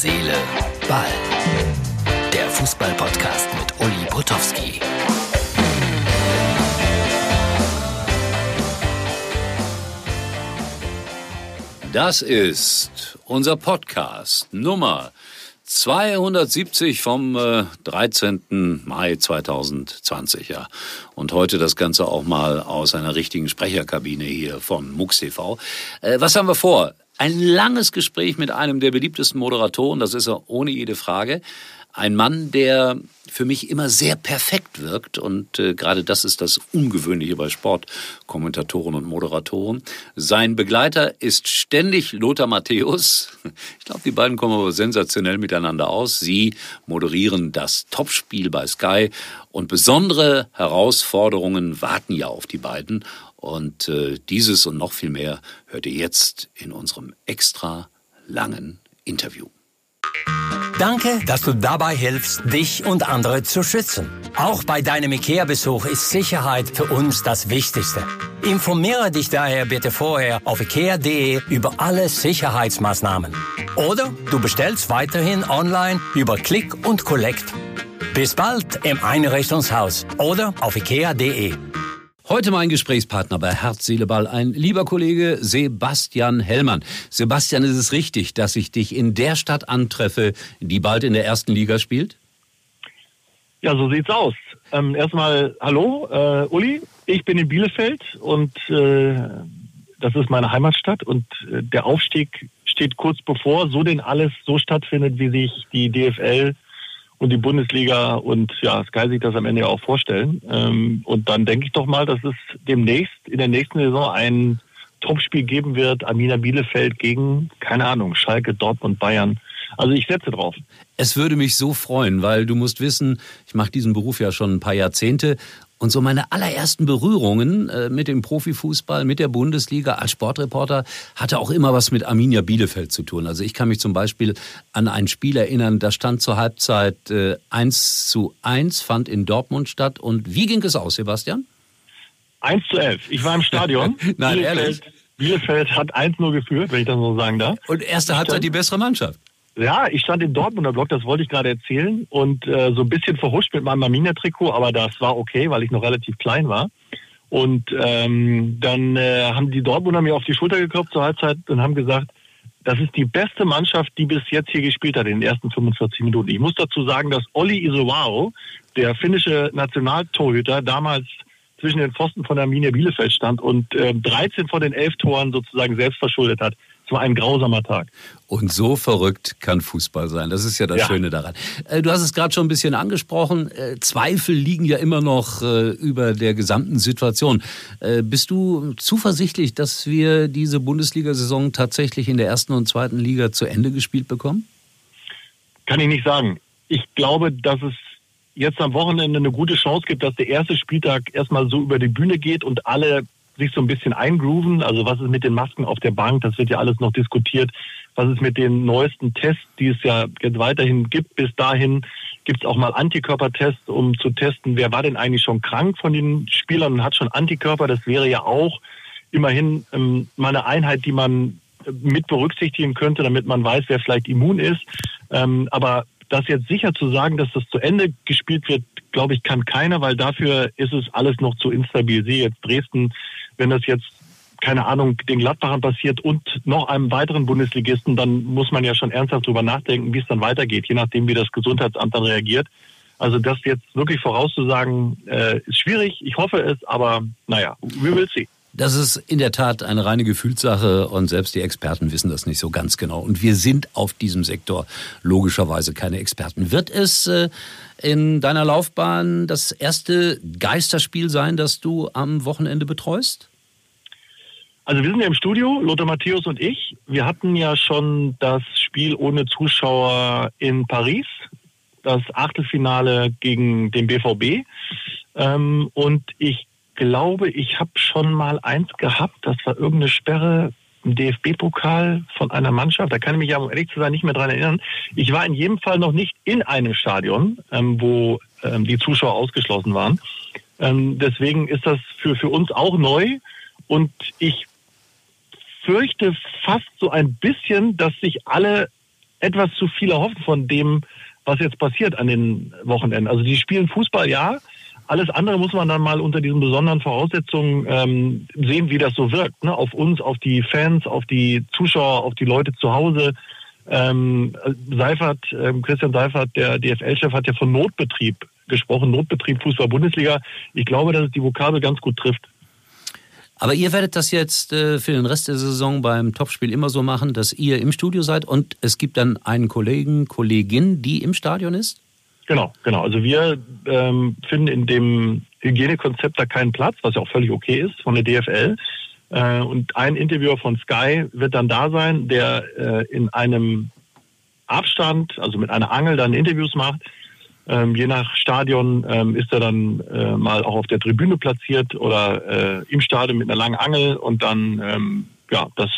Seele, Ball. Der Fußball-Podcast mit Uli Potowski. Das ist unser Podcast Nummer 270 vom äh, 13. Mai 2020, ja. Und heute das Ganze auch mal aus einer richtigen Sprecherkabine hier von MUX TV. Äh, was haben wir vor? Ein langes Gespräch mit einem der beliebtesten Moderatoren, das ist er ohne jede Frage. Ein Mann, der für mich immer sehr perfekt wirkt und äh, gerade das ist das Ungewöhnliche bei Sportkommentatoren und Moderatoren. Sein Begleiter ist ständig Lothar Matthäus. Ich glaube, die beiden kommen aber sensationell miteinander aus. Sie moderieren das Topspiel bei Sky und besondere Herausforderungen warten ja auf die beiden. Und äh, dieses und noch viel mehr hört ihr jetzt in unserem extra langen Interview. Danke, dass du dabei hilfst, dich und andere zu schützen. Auch bei deinem IKEA-Besuch ist Sicherheit für uns das Wichtigste. Informiere dich daher bitte vorher auf IKEA.de über alle Sicherheitsmaßnahmen. Oder du bestellst weiterhin online über Click und Collect. Bis bald im Einrichtungshaus oder auf IKEA.de. Heute mein Gesprächspartner bei Herz, Seele, Ball, ein lieber Kollege Sebastian Hellmann. Sebastian, ist es richtig, dass ich dich in der Stadt antreffe, die bald in der ersten Liga spielt? Ja, so sieht's aus. Ähm, erstmal hallo, äh, Uli. Ich bin in Bielefeld und äh, das ist meine Heimatstadt und äh, der Aufstieg steht kurz bevor, so denn alles so stattfindet, wie sich die DFL und die Bundesliga und ja, Sky sich das am Ende auch vorstellen. Ähm, und dann denke ich doch mal, dass es demnächst in der nächsten Saison ein Topspiel geben wird, Amina Bielefeld gegen, keine Ahnung, Schalke, Dortmund, Bayern. Also ich setze drauf. Es würde mich so freuen, weil du musst wissen, ich mache diesen Beruf ja schon ein paar Jahrzehnte und so meine allerersten Berührungen äh, mit dem Profifußball, mit der Bundesliga als Sportreporter hatte auch immer was mit Arminia Bielefeld zu tun. Also ich kann mich zum Beispiel an ein Spiel erinnern, da stand zur Halbzeit äh, 1 zu 1, fand in Dortmund statt. Und wie ging es aus, Sebastian? 1 zu 11. Ich war im Stadion. Nein, Bielefeld, ehrlich. Bielefeld hat 1-0 geführt, wenn ich das so sagen darf. Und erste Halbzeit die bessere Mannschaft. Ja, ich stand im Dortmunder Block, das wollte ich gerade erzählen und äh, so ein bisschen verhuscht mit meinem Arminia-Trikot, aber das war okay, weil ich noch relativ klein war. Und ähm, dann äh, haben die Dortmunder mir auf die Schulter geklopft zur Halbzeit und haben gesagt, das ist die beste Mannschaft, die bis jetzt hier gespielt hat in den ersten 45 Minuten. Ich muss dazu sagen, dass Olli Isowao, der finnische Nationaltorhüter, damals zwischen den Pfosten von Arminia Bielefeld stand und äh, 13 von den 11 Toren sozusagen selbst verschuldet hat. Es war ein grausamer Tag. Und so verrückt kann Fußball sein. Das ist ja das Ja. Schöne daran. Äh, Du hast es gerade schon ein bisschen angesprochen. Äh, Zweifel liegen ja immer noch äh, über der gesamten Situation. Bist du zuversichtlich, dass wir diese Bundesliga-Saison tatsächlich in der ersten und zweiten Liga zu Ende gespielt bekommen? Kann ich nicht sagen. Ich glaube, dass es jetzt am Wochenende eine gute Chance gibt, dass der erste Spieltag erstmal so über die Bühne geht und alle sich so ein bisschen eingrooven. Also was ist mit den Masken auf der Bank? Das wird ja alles noch diskutiert. Was ist mit den neuesten Tests, die es ja jetzt weiterhin gibt? Bis dahin gibt es auch mal Antikörpertests, um zu testen, wer war denn eigentlich schon krank von den Spielern und hat schon Antikörper. Das wäre ja auch immerhin ähm, mal eine Einheit, die man äh, mit berücksichtigen könnte, damit man weiß, wer vielleicht immun ist. Ähm, aber das jetzt sicher zu sagen, dass das zu Ende gespielt wird, glaube ich, kann keiner, weil dafür ist es alles noch zu instabil. Sehe jetzt Dresden, wenn das jetzt keine Ahnung, den Gladbachern passiert und noch einem weiteren Bundesligisten, dann muss man ja schon ernsthaft drüber nachdenken, wie es dann weitergeht, je nachdem, wie das Gesundheitsamt dann reagiert. Also das jetzt wirklich vorauszusagen, äh, ist schwierig. Ich hoffe es, aber naja, we will see. Das ist in der Tat eine reine Gefühlssache und selbst die Experten wissen das nicht so ganz genau. Und wir sind auf diesem Sektor logischerweise keine Experten. Wird es äh, in deiner Laufbahn das erste Geisterspiel sein, das du am Wochenende betreust? Also wir sind ja im Studio, Lothar Matthäus und ich. Wir hatten ja schon das Spiel ohne Zuschauer in Paris, das Achtelfinale gegen den BVB. Ähm, und ich glaube, ich habe schon mal eins gehabt, das war irgendeine Sperre im DFB-Pokal von einer Mannschaft. Da kann ich mich ja, um ehrlich zu sein, nicht mehr dran erinnern. Ich war in jedem Fall noch nicht in einem Stadion, ähm, wo ähm, die Zuschauer ausgeschlossen waren. Ähm, deswegen ist das für, für uns auch neu. Und ich fürchte fast so ein bisschen, dass sich alle etwas zu viel erhofft von dem, was jetzt passiert an den Wochenenden. Also die spielen Fußball, ja. Alles andere muss man dann mal unter diesen besonderen Voraussetzungen ähm, sehen, wie das so wirkt. Ne? Auf uns, auf die Fans, auf die Zuschauer, auf die Leute zu Hause. Ähm, Seifert, ähm, Christian Seifert, der DFL-Chef, hat ja von Notbetrieb gesprochen, Notbetrieb Fußball-Bundesliga. Ich glaube, dass es die Vokabel ganz gut trifft. Aber ihr werdet das jetzt äh, für den Rest der Saison beim Topspiel immer so machen, dass ihr im Studio seid und es gibt dann einen Kollegen, Kollegin, die im Stadion ist? Genau, genau. Also wir ähm, finden in dem Hygienekonzept da keinen Platz, was ja auch völlig okay ist von der DFL. Äh, und ein Interviewer von Sky wird dann da sein, der äh, in einem Abstand, also mit einer Angel, dann Interviews macht ähm, je nach Stadion ähm, ist er dann äh, mal auch auf der Tribüne platziert oder äh, im Stadion mit einer langen Angel und dann, ähm, ja, das,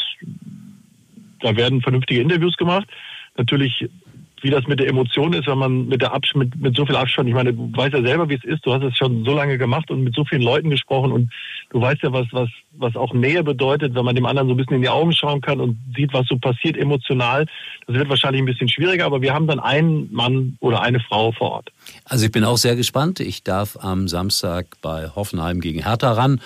da werden vernünftige Interviews gemacht. Natürlich wie das mit der Emotion ist, wenn man mit der Abs mit, mit so viel Abstand, ich meine, du weißt ja selber, wie es ist, du hast es schon so lange gemacht und mit so vielen Leuten gesprochen und du weißt ja, was, was, was auch Nähe bedeutet, wenn man dem anderen so ein bisschen in die Augen schauen kann und sieht, was so passiert emotional. Das wird wahrscheinlich ein bisschen schwieriger, aber wir haben dann einen Mann oder eine Frau vor Ort. Also ich bin auch sehr gespannt. Ich darf am Samstag bei Hoffenheim gegen Hertha ran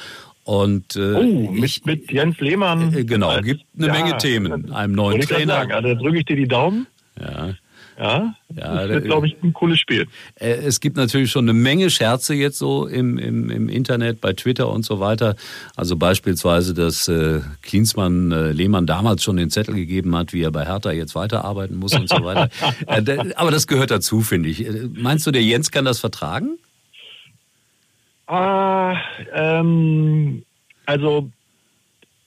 und äh, oh, mit, ich, mit Jens Lehmann. Äh, genau, gibt eine ja, Menge Themen. Einem neuen Trainer. Sagen, also drücke ich dir die Daumen. Ja. Ja, ja das wird, glaube ich, ein cooles Spiel. Äh, es gibt natürlich schon eine Menge Scherze jetzt so im, im, im Internet, bei Twitter und so weiter. Also beispielsweise, dass äh, Klinsmann äh, Lehmann damals schon den Zettel gegeben hat, wie er bei Hertha jetzt weiterarbeiten muss und so weiter. äh, aber das gehört dazu, finde ich. Äh, meinst du, der Jens kann das vertragen? Ah, ähm, also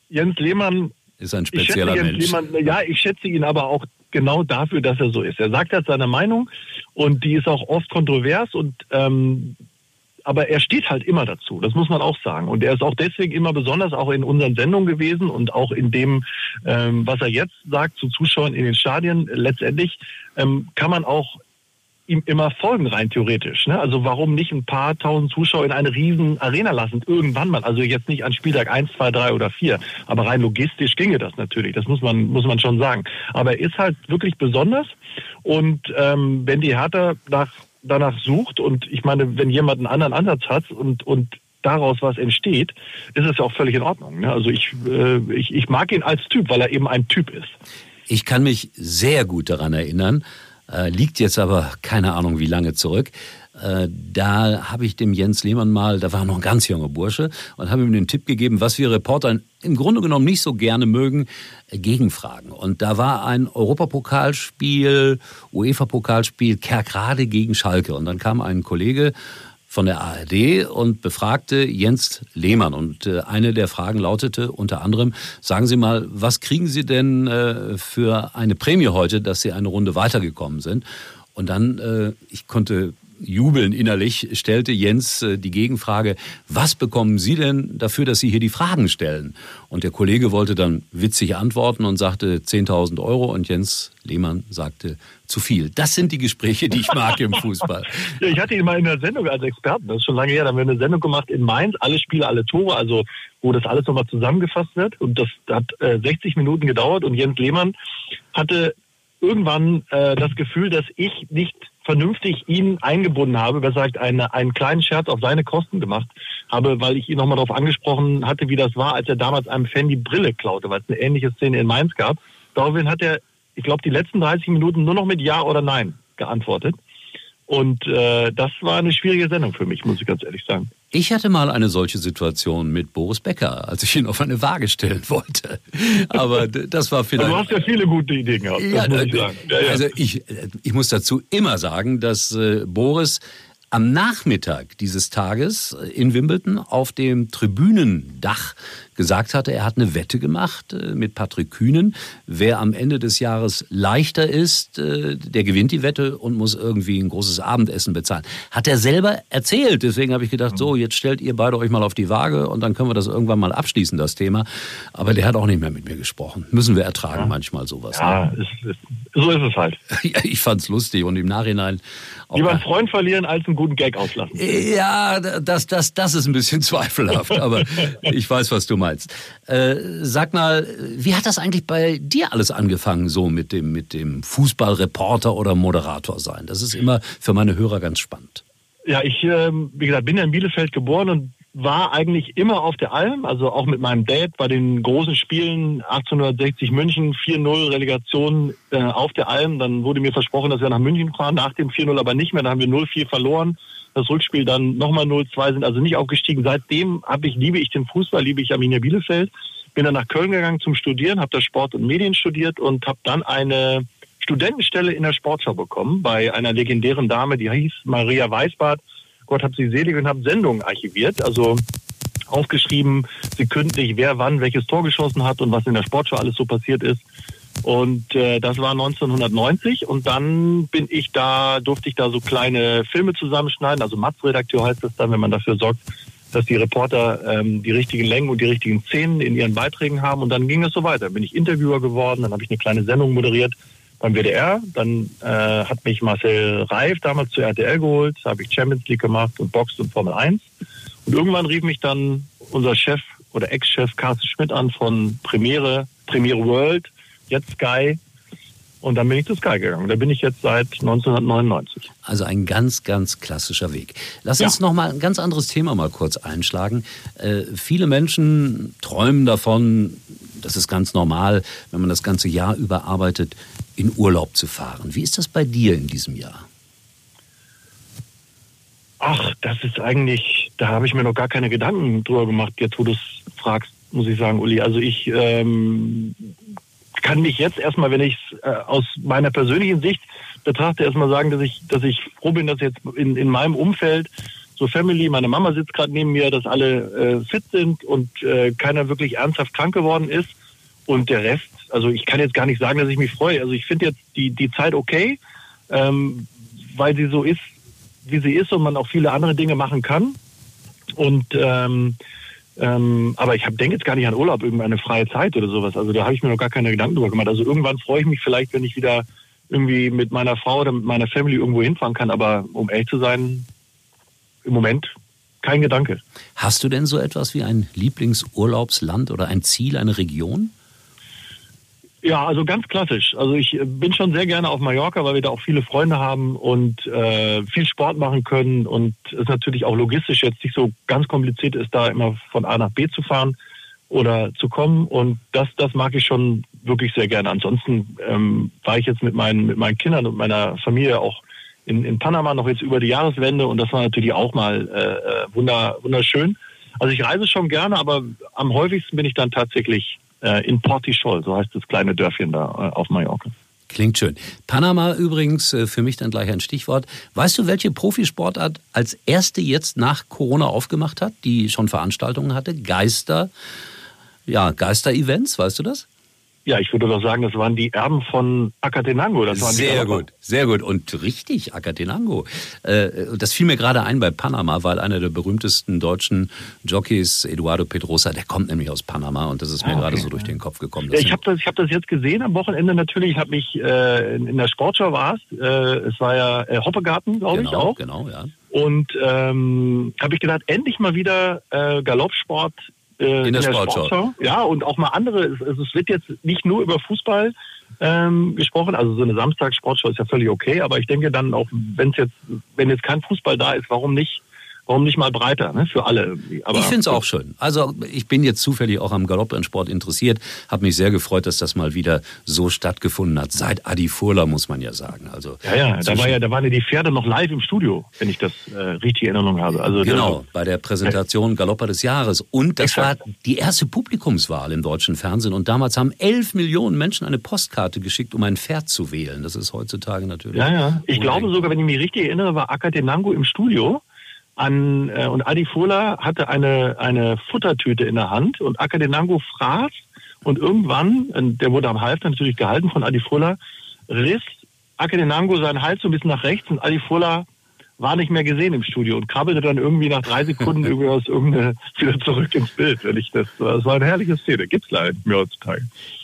Jens Lehmann ist ein spezieller Mensch. Lehmann, ja, ich schätze ihn aber auch genau dafür, dass er so ist. Er sagt halt seine Meinung und die ist auch oft kontrovers und ähm, aber er steht halt immer dazu, das muss man auch sagen. Und er ist auch deswegen immer besonders auch in unseren Sendungen gewesen und auch in dem, ähm, was er jetzt sagt zu Zuschauern in den Stadien. Letztendlich ähm, kann man auch ihm immer folgen, rein theoretisch. Ne? Also warum nicht ein paar tausend Zuschauer in eine riesen Arena lassen? Irgendwann mal. Also jetzt nicht an Spieltag eins, zwei, drei oder vier. Aber rein logistisch ginge das natürlich. Das muss man, muss man schon sagen. Aber er ist halt wirklich besonders. Und ähm, wenn die Hertha nach, danach sucht und ich meine, wenn jemand einen anderen Ansatz hat und, und daraus was entsteht, ist es ja auch völlig in Ordnung. Ne? Also ich, äh, ich, ich mag ihn als Typ, weil er eben ein Typ ist. Ich kann mich sehr gut daran erinnern, äh, liegt jetzt aber keine Ahnung wie lange zurück. Äh, da habe ich dem Jens Lehmann mal, da war noch ein ganz junger Bursche, und habe ihm den Tipp gegeben, was wir Reporter im Grunde genommen nicht so gerne mögen, äh, Gegenfragen. Und da war ein Europapokalspiel, UEFA-Pokalspiel Kerkrade gegen Schalke. Und dann kam ein Kollege von der ARD und befragte Jens Lehmann. Und äh, eine der Fragen lautete unter anderem, sagen Sie mal, was kriegen Sie denn äh, für eine Prämie heute, dass Sie eine Runde weitergekommen sind? Und dann, äh, ich konnte jubeln innerlich, stellte Jens äh, die Gegenfrage, was bekommen Sie denn dafür, dass Sie hier die Fragen stellen? Und der Kollege wollte dann witzig antworten und sagte 10.000 Euro. Und Jens Lehmann sagte zu viel. Das sind die Gespräche, die ich mag im Fußball. ja, ich hatte ihn mal in der Sendung als Experten, das ist schon lange her, da haben wir eine Sendung gemacht in Mainz, alle Spiele, alle Tore, also wo das alles nochmal zusammengefasst wird. Und das hat äh, 60 Minuten gedauert. Und Jens Lehmann hatte irgendwann äh, das Gefühl, dass ich nicht vernünftig ihn eingebunden habe, besser gesagt eine, einen kleinen Scherz auf seine Kosten gemacht habe, weil ich ihn nochmal darauf angesprochen hatte, wie das war, als er damals einem Fan die Brille klaute, weil es eine ähnliche Szene in Mainz gab. Daraufhin hat er, ich glaube, die letzten 30 Minuten nur noch mit Ja oder Nein geantwortet. Und äh, das war eine schwierige Sendung für mich, muss ich ganz ehrlich sagen. Ich hatte mal eine solche Situation mit Boris Becker, als ich ihn auf eine Waage stellen wollte. Aber das war vielleicht. Aber du hast ja viele gute Ideen gehabt. Ja, muss ich äh, sagen. Ja, ja. Also ich, ich muss dazu immer sagen, dass äh, Boris am Nachmittag dieses Tages in Wimbledon auf dem Tribünendach gesagt hatte, er hat eine Wette gemacht äh, mit Patrick Kühnen. Wer am Ende des Jahres leichter ist, äh, der gewinnt die Wette und muss irgendwie ein großes Abendessen bezahlen. Hat er selber erzählt. Deswegen habe ich gedacht, so, jetzt stellt ihr beide euch mal auf die Waage und dann können wir das irgendwann mal abschließen, das Thema. Aber der hat auch nicht mehr mit mir gesprochen. Müssen wir ertragen ja. manchmal sowas. Ja, ne? ist, ist, so ist es halt. ich fand's lustig und im Nachhinein Lieber einen Freund verlieren, als einen guten Gag auslassen. Ja, das, das, das ist ein bisschen zweifelhaft, aber ich weiß, was du meinst meinst. Äh, sag mal, wie hat das eigentlich bei dir alles angefangen, so mit dem, mit dem Fußballreporter oder Moderator sein? Das ist immer für meine Hörer ganz spannend. Ja, ich, äh, wie gesagt, bin ja in Bielefeld geboren und war eigentlich immer auf der Alm, also auch mit meinem Dad bei den großen Spielen 1860 München, 4-0 Relegation äh, auf der Alm. Dann wurde mir versprochen, dass wir nach München fahren, nach dem 4-0 aber nicht mehr. Dann haben wir 0-4 verloren. Das Rückspiel dann nochmal 0-2, sind also nicht aufgestiegen. Seitdem habe ich, liebe ich den Fußball, liebe ich Arminia Bielefeld. Bin dann nach Köln gegangen zum Studieren, habe da Sport und Medien studiert und habe dann eine Studentenstelle in der Sportschau bekommen bei einer legendären Dame, die hieß Maria Weißbart Gott hab sie selig und habe Sendungen archiviert, also aufgeschrieben, sekündlich, wer wann welches Tor geschossen hat und was in der Sportschau alles so passiert ist. Und äh, das war 1990 und dann bin ich da, durfte ich da so kleine Filme zusammenschneiden, also Matz-Redakteur heißt das dann, wenn man dafür sorgt, dass die Reporter ähm, die richtigen Längen und die richtigen Szenen in ihren Beiträgen haben. Und dann ging es so weiter. Bin ich Interviewer geworden, dann habe ich eine kleine Sendung moderiert beim WDR. Dann äh, hat mich Marcel Reif damals zu RTL geholt, habe ich Champions League gemacht und Box und Formel 1. Und irgendwann rief mich dann unser Chef oder Ex-Chef Carsten Schmidt an von Premiere, Premiere World, jetzt Sky. Und dann bin ich zu Sky gegangen. Da bin ich jetzt seit 1999. Also ein ganz, ganz klassischer Weg. Lass uns ja. noch mal ein ganz anderes Thema mal kurz einschlagen. Äh, viele Menschen träumen davon, das ist ganz normal, wenn man das ganze Jahr über arbeitet, in Urlaub zu fahren. Wie ist das bei dir in diesem Jahr? Ach, das ist eigentlich, da habe ich mir noch gar keine Gedanken drüber gemacht, jetzt wo du es fragst, muss ich sagen, Uli. Also ich ähm, kann mich jetzt erstmal, wenn ich es äh, aus meiner persönlichen Sicht betrachte, erstmal sagen, dass ich, dass ich froh bin, dass jetzt in, in meinem Umfeld so Family, meine Mama sitzt gerade neben mir, dass alle äh, fit sind und äh, keiner wirklich ernsthaft krank geworden ist. Und der Rest, also ich kann jetzt gar nicht sagen, dass ich mich freue. Also ich finde jetzt die, die Zeit okay, ähm, weil sie so ist, wie sie ist und man auch viele andere Dinge machen kann. Und ähm, ähm, aber ich denke jetzt gar nicht an Urlaub, irgendeine freie Zeit oder sowas. Also da habe ich mir noch gar keine Gedanken drüber gemacht. Also irgendwann freue ich mich vielleicht, wenn ich wieder irgendwie mit meiner Frau oder mit meiner Family irgendwo hinfahren kann. Aber um ehrlich zu sein, im Moment kein Gedanke. Hast du denn so etwas wie ein Lieblingsurlaubsland oder ein Ziel, eine Region? Ja, also ganz klassisch. Also ich äh, bin schon sehr gerne auf Mallorca, weil wir da auch viele Freunde haben und äh, viel Sport machen können und es natürlich auch logistisch jetzt nicht so ganz kompliziert ist, da immer von A nach B zu fahren oder zu kommen und das, das mag ich schon wirklich sehr gerne. Ansonsten ähm, war ich jetzt mit meinen, mit meinen Kindern und meiner Familie auch in, in Panama noch jetzt über die Jahreswende und das war natürlich auch mal äh, äh wunder, wunderschön. Also ich reise schon gerne, aber am häufigsten bin ich dann tatsächlich äh, in Portichol, so heißt das kleine Dörfchen da äh, auf Mallorca. Klingt schön. Panama übrigens äh, für mich dann gleich ein Stichwort. Weißt du, welche Profisportart als erste jetzt nach Corona aufgemacht hat, die schon Veranstaltungen hatte? Geister, ja, Geister-Events, weißt du das? Ja, ich würde doch sagen, das waren die Erben von Acatenango. Das waren sehr gut, sehr gut und richtig, Acatenango. Äh, das fiel mir gerade ein bei Panama, weil einer der berühmtesten deutschen Jockeys, Eduardo Pedrosa, der kommt nämlich aus Panama und das ist mir ah, okay. gerade so durch den Kopf gekommen. Ja, ich habe das, hab das jetzt gesehen am Wochenende natürlich. Ich habe mich äh, in, der Sportschau war es. Äh, es war ja äh, Hoppegarten, glaube genau, ich auch. Genau, ja. Und ähm, habe ich gedacht, endlich mal wieder äh, Galoppsport äh, in, der, in der Sportschau. Sportschau. Ja, und auch mal andere. Also es wird jetzt nicht nur über Fußball ähm, gesprochen. Also so eine Samstagssportschau ist ja völlig okay, aber ich denke dann auch, wenn es jetzt, wenn jetzt kein Fußball da ist, warum nicht warum nicht mal breiter, ne, für alle. Aber ich finde es auch schön. Also ich bin jetzt zufällig auch am Galopprennsport interessiert, habe mich sehr gefreut, dass das mal wieder so stattgefunden hat. Seit Adi Furla, muss man ja sagen. Also ja, ja, da, war ja, da waren ja die Pferde noch live im Studio, wenn ich das äh, richtig in Erinnerung habe. Also genau, bei der Präsentation Galopper des Jahres. Und das Exakt. war die erste Publikumswahl im deutschen Fernsehen. Und damals haben elf Millionen Menschen eine Postkarte geschickt, um ein Pferd zu wählen. Das ist heutzutage natürlich. Ja, ja. Ich glaube sogar, wenn ich mich richtig erinnere, war Akatenango im Studio an, äh, und Adi Fola hatte eine, eine Futtertüte in der Hand und Akadenango fraß und irgendwann, der wurde am Hals natürlich gehalten von Adi Fola, riss Akadenango seinen Hals so ein bisschen nach rechts und Adi Fola war nicht mehr gesehen im Studio und krabbelte dann irgendwie nach drei Sekunden irgendwie aus irgendeine wieder zurück ins Bild. Wenn ich das, das war eine herrliche Szene. Gibt's leider nicht mehr heutzutage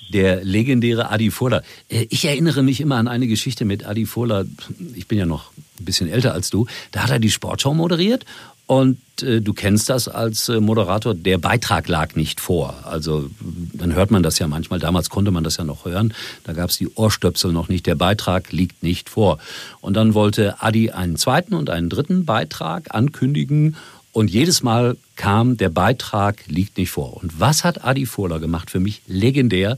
der legendäre Adi Furler. Äh, ich erinnere mich immer an eine Geschichte mit Adi Furler. Ich bin ja noch ein bisschen älter als du. Da hat er die Sportschau moderiert Und äh, du kennst das als äh, Moderator, der Beitrag lag nicht vor. Also dann hört man das ja manchmal, damals konnte man das ja noch hören, da gab es die Ohrstöpsel noch nicht, der Beitrag liegt nicht vor. Und dann wollte Adi einen zweiten und einen dritten Beitrag ankündigen und jedes Mal kam, der Beitrag liegt nicht vor. Und was hat Adi Vorler gemacht? Für mich legendär.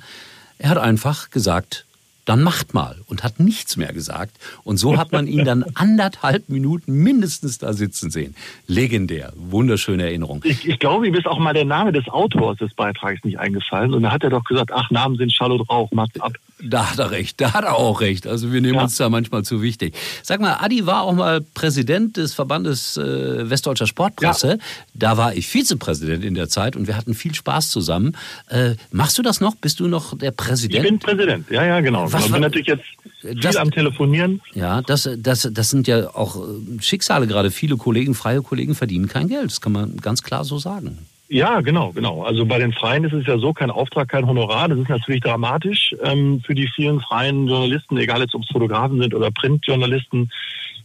Er hat einfach gesagt, dann macht mal und hat nichts mehr gesagt. Und so hat man ihn dann anderthalb Minuten mindestens da sitzen sehen. Legendär, wunderschöne Erinnerung. Ich, ich glaube, ihm ist auch mal der Name des Autors des Beitrags nicht eingefallen. Und da hat er doch gesagt, ach, Namen sind Schall und Rauch, macht's ab. Da hat er recht, da hat er auch recht. Also wir nehmen ja. uns da manchmal zu wichtig. Sag mal, Adi war auch mal Präsident des Verbandes äh, Westdeutscher Sportpresse. Ja. Da war ich Vizepräsident in der Zeit und wir hatten viel Spaß zusammen. Äh, machst du das noch? Bist du noch der Präsident? Ich bin Präsident, ja, ja, genau. Was, ich bin natürlich jetzt viel das, am Telefonieren. Ja, das, das, das sind ja auch äh, Schicksale gerade. Viele Kollegen, freie Kollegen verdienen kein Geld. Das kann man ganz klar so sagen. Ja, genau, genau. Also bei den Freien ist es ja so, kein Auftrag, kein Honorar. Das ist natürlich dramatisch ähm, für die vielen freien Journalisten, egal jetzt ob es Fotografen sind oder Printjournalisten.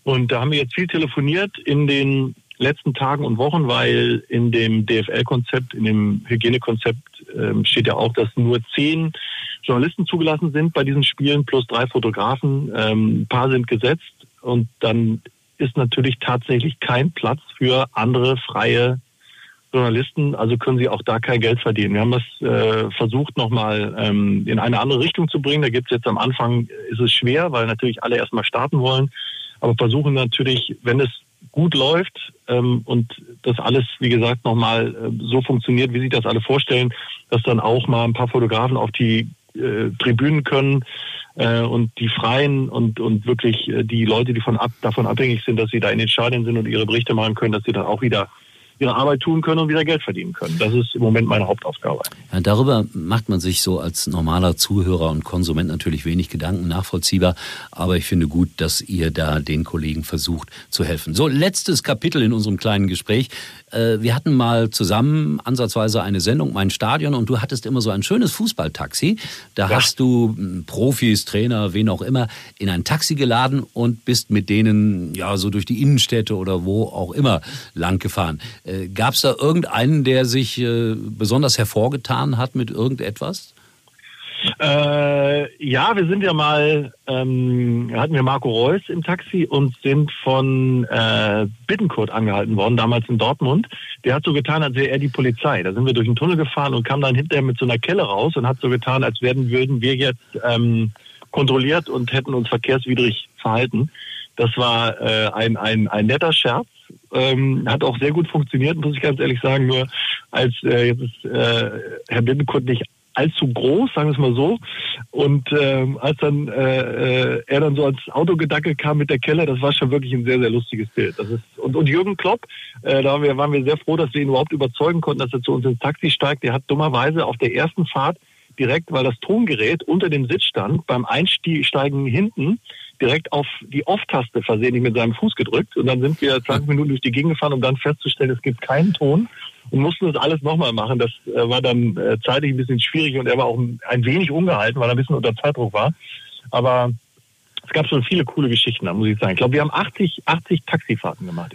Und da haben wir jetzt viel telefoniert in den letzten Tagen und Wochen, weil in dem DFL-Konzept, in dem Hygienekonzept ähm, steht ja auch, dass nur zehn Journalisten zugelassen sind bei diesen Spielen plus drei Fotografen. Ähm, ein paar sind gesetzt und dann ist natürlich tatsächlich kein Platz für andere freie Journalisten, also können sie auch da kein Geld verdienen. Wir haben das äh, versucht nochmal ähm, in eine andere Richtung zu bringen. Da gibt es jetzt am Anfang, ist es schwer, weil natürlich alle erstmal starten wollen, aber versuchen natürlich, wenn es gut läuft ähm, und das alles, wie gesagt, nochmal äh, so funktioniert, wie sich das alle vorstellen, dass dann auch mal ein paar Fotografen auf die äh, Tribünen können äh, und die Freien und, und wirklich äh, die Leute, die von ab, davon abhängig sind, dass sie da in den Stadien sind und ihre Berichte machen können, dass sie dann auch wieder ihre Arbeit tun können und wieder Geld verdienen können. Das ist im Moment meine Hauptaufgabe. Ja, darüber macht man sich so als normaler Zuhörer und Konsument natürlich wenig Gedanken, nachvollziehbar. Aber ich finde gut, dass ihr da den Kollegen versucht zu helfen. So, letztes Kapitel in unserem kleinen Gespräch. Äh, wir hatten mal zusammen ansatzweise eine Sendung, mein Stadion, und du hattest immer so ein schönes Fußballtaxi. Da ja. hast du Profis, Trainer, wen auch immer, in ein Taxi geladen und bist mit denen ja so durch die Innenstädte oder wo auch immer lang gefahren. Äh, Gab es da irgendeinen, der sich äh, besonders hervorgetan hat mit irgendetwas? Äh, ja, wir sind ja mal, ähm, hatten wir Marco Reus im Taxi und sind von äh, Bittenkurt angehalten worden, damals in Dortmund. Der hat so getan, als wäre er die Polizei. Da sind wir durch den Tunnel gefahren und kam dann hinterher mit so einer Kelle raus und hat so getan, als werden, würden wir jetzt ähm, kontrolliert und hätten uns verkehrswidrig verhalten. Das war äh, ein, ein, ein netter Scherz. Ähm, hat auch sehr gut funktioniert, muss ich ganz ehrlich sagen. Nur als äh, jetzt ist äh, Herr Bittenkurt nicht allzu groß, sagen wir es mal so. Und ähm, als dann äh, äh, er dann so ans Auto gedackelt kam mit der Kelle, das war schon wirklich ein sehr, sehr lustiges Bild. Das ist, und, und Jürgen Klopp, äh, da waren wir, waren wir sehr froh, dass wir ihn überhaupt überzeugen konnten, dass er zu uns ins Taxi steigt. Der hat dummerweise auf der ersten Fahrt direkt, weil das Tongerät unter dem Sitz stand, beim Einsteigen hinten direkt auf die Off-Taste versehentlich mit seinem Fuß gedrückt. Und dann sind wir 20 Minuten durch die Gegend gefahren, um dann festzustellen, es gibt keinen Ton und mussten das alles nochmal machen. Das äh, war dann äh, zeitlich ein bisschen schwierig und er war auch ein wenig ungehalten, weil er ein bisschen unter Zeitdruck war. Aber es gab schon viele coole Geschichten, da muss ich sagen. Ich glaube, wir haben 80, 80 Taxifahrten gemacht.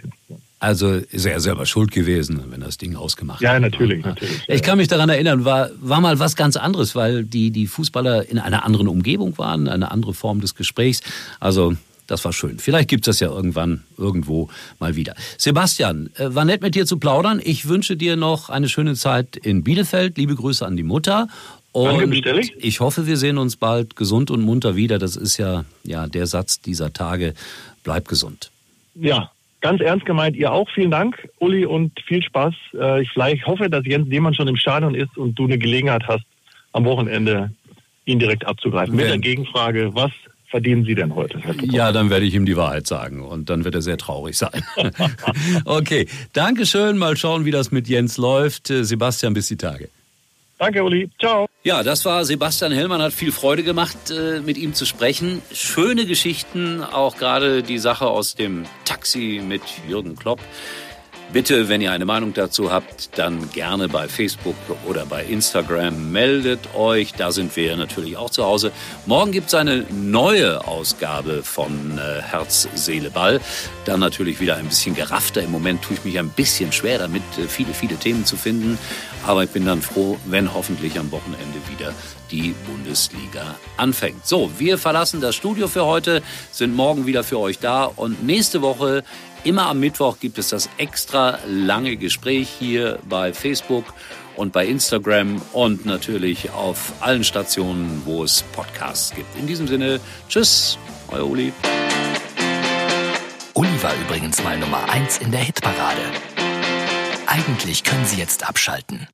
Also ist er selber schuld gewesen, wenn das Ding ausgemacht ja, hat. Ja, natürlich, natürlich. Ich kann mich daran erinnern, war, war mal was ganz anderes, weil die, die Fußballer in einer anderen Umgebung waren, eine andere Form des Gesprächs. Also das war schön. Vielleicht gibt es das ja irgendwann irgendwo mal wieder. Sebastian, äh, war nett mit dir zu plaudern. Ich wünsche dir noch eine schöne Zeit in Bielefeld. Liebe Grüße an die Mutter. Und Danke, ich hoffe, wir sehen uns bald gesund und munter wieder. Das ist ja, ja der Satz dieser Tage. Bleib gesund. Ja, ganz ernst gemeint, ihr auch. Vielen Dank, Uli, und viel Spaß. Äh, ich vielleicht hoffe, dass Jens Lehmann schon im Stadion ist und du eine Gelegenheit hast, am Wochenende ihn direkt abzugreifen. Mit der Gegenfrage, was verdienen Sie denn heute? Ja, dann werde ich ihm die Wahrheit sagen und dann wird er sehr traurig sein. okay, Dankeschön. Mal schauen, wie das mit Jens läuft. Sebastian, bis die Tage. Danke, Uli. Ciao. Ja, das war Sebastian Hellmann. Hat viel Freude gemacht, äh, mit ihm zu sprechen. Schöne Geschichten, auch gerade die Sache aus dem Taxi mit Jürgen Klopp. Bitte, wenn ihr eine Meinung dazu habt, dann gerne bei Facebook oder bei Instagram meldet euch. Da sind wir natürlich auch zu Hause. Morgen gibt es eine neue Ausgabe von äh, Herz, Seele, Ball. Dann natürlich wieder ein bisschen geraffter. Im Moment tue ich mich ein bisschen schwer damit, äh, viele, viele Themen zu finden. Aber ich bin dann froh, wenn hoffentlich am Wochenende wieder die Bundesliga anfängt. So, wir verlassen das Studio für heute, sind morgen wieder für euch da und nächste Woche Immer am Mittwoch gibt es das extra lange Gespräch hier bei Facebook und bei Instagram und natürlich auf allen Stationen, wo es Podcasts gibt. In diesem Sinne, tschüss, euer Uli. Uli war übrigens mal Nummer 1 in der Hitparade. Eigentlich können Sie jetzt abschalten.